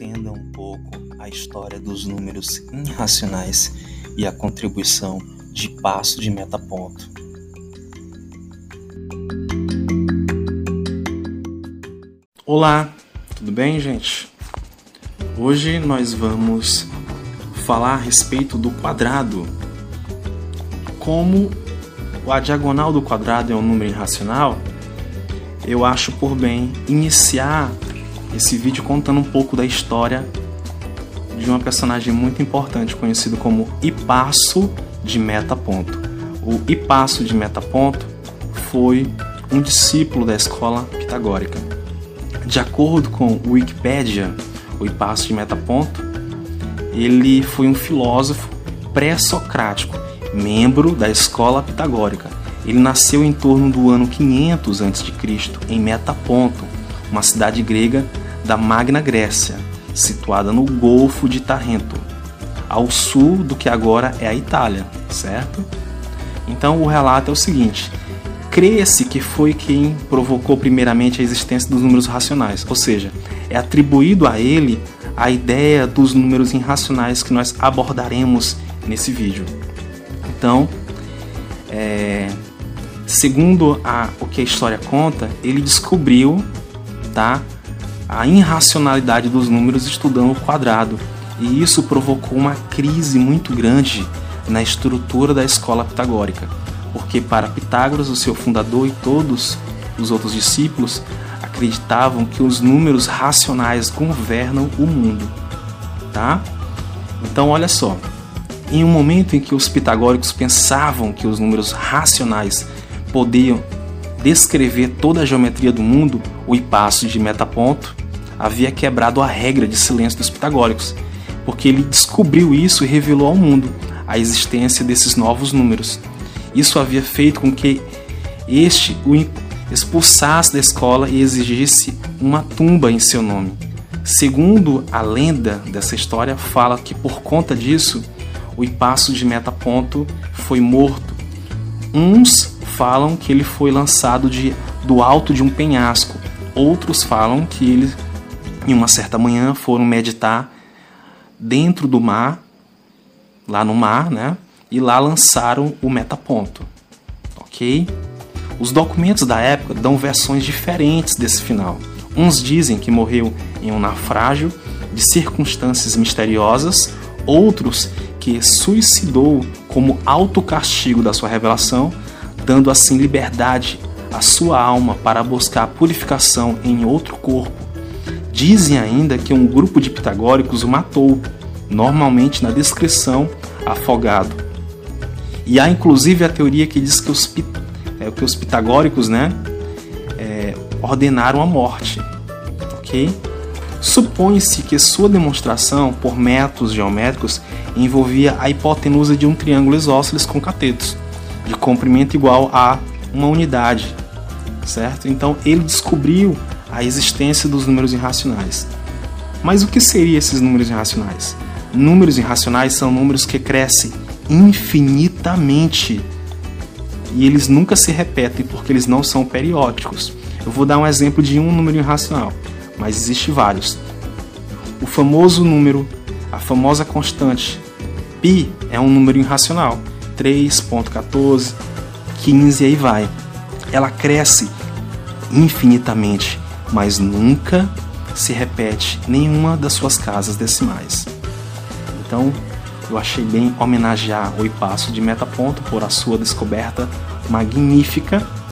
Entenda um pouco a história dos números irracionais e a contribuição de passo de metaponto. Olá, tudo bem, gente? Hoje nós vamos falar a respeito do quadrado. Como a diagonal do quadrado é um número irracional, eu acho por bem iniciar esse vídeo contando um pouco da história de uma personagem muito importante conhecido como Hipasso de Metaponto. O Hipasso de Metaponto foi um discípulo da escola pitagórica. De acordo com Wikipedia, o Hipasso de Metaponto, ele foi um filósofo pré-socrático, membro da escola pitagórica. Ele nasceu em torno do ano 500 a.C. em Metaponto, uma cidade grega da Magna Grécia, situada no Golfo de Tarrento, ao sul do que agora é a Itália, certo? Então o relato é o seguinte: crê-se que foi quem provocou primeiramente a existência dos números racionais, ou seja, é atribuído a ele a ideia dos números irracionais que nós abordaremos nesse vídeo. Então, é, segundo a, o que a história conta, ele descobriu tá, a irracionalidade dos números estudando o quadrado, e isso provocou uma crise muito grande na estrutura da escola pitagórica, porque para Pitágoras, o seu fundador e todos os outros discípulos acreditavam que os números racionais governam o mundo, tá? Então olha só, em um momento em que os pitagóricos pensavam que os números racionais podiam descrever toda a geometria do mundo, o Hipasso de Metaponto havia quebrado a regra de silêncio dos pitagóricos, porque ele descobriu isso e revelou ao mundo a existência desses novos números. Isso havia feito com que este o expulsasse da escola e exigisse uma tumba em seu nome. Segundo a lenda dessa história, fala que por conta disso, o Hipasso de Metaponto foi morto. Uns falam que ele foi lançado de, do alto de um penhasco, outros falam que ele em uma certa manhã foram meditar dentro do mar, lá no mar, né? E lá lançaram o metaponto. Ok? Os documentos da época dão versões diferentes desse final. Uns dizem que morreu em um naufrágio de circunstâncias misteriosas, outros que suicidou como autocastigo da sua revelação, dando assim liberdade à sua alma para buscar purificação em outro corpo Dizem ainda que um grupo de pitagóricos o matou, normalmente na descrição afogado. E há inclusive a teoria que diz que os, é, que os pitagóricos né, é, ordenaram a morte. ok? Supõe-se que sua demonstração por métodos geométricos envolvia a hipotenusa de um triângulo isósceles com catetos, de comprimento igual a uma unidade, certo? Então ele descobriu a existência dos números irracionais. Mas o que seriam esses números irracionais? Números irracionais são números que crescem infinitamente e eles nunca se repetem porque eles não são periódicos. Eu vou dar um exemplo de um número irracional, mas existe vários. O famoso número, a famosa constante π é um número irracional, 3.14, 15 e aí vai. Ela cresce infinitamente mas nunca se repete nenhuma das suas casas decimais. Então, eu achei bem homenagear o Ipasso de Metaponto por a sua descoberta magnífica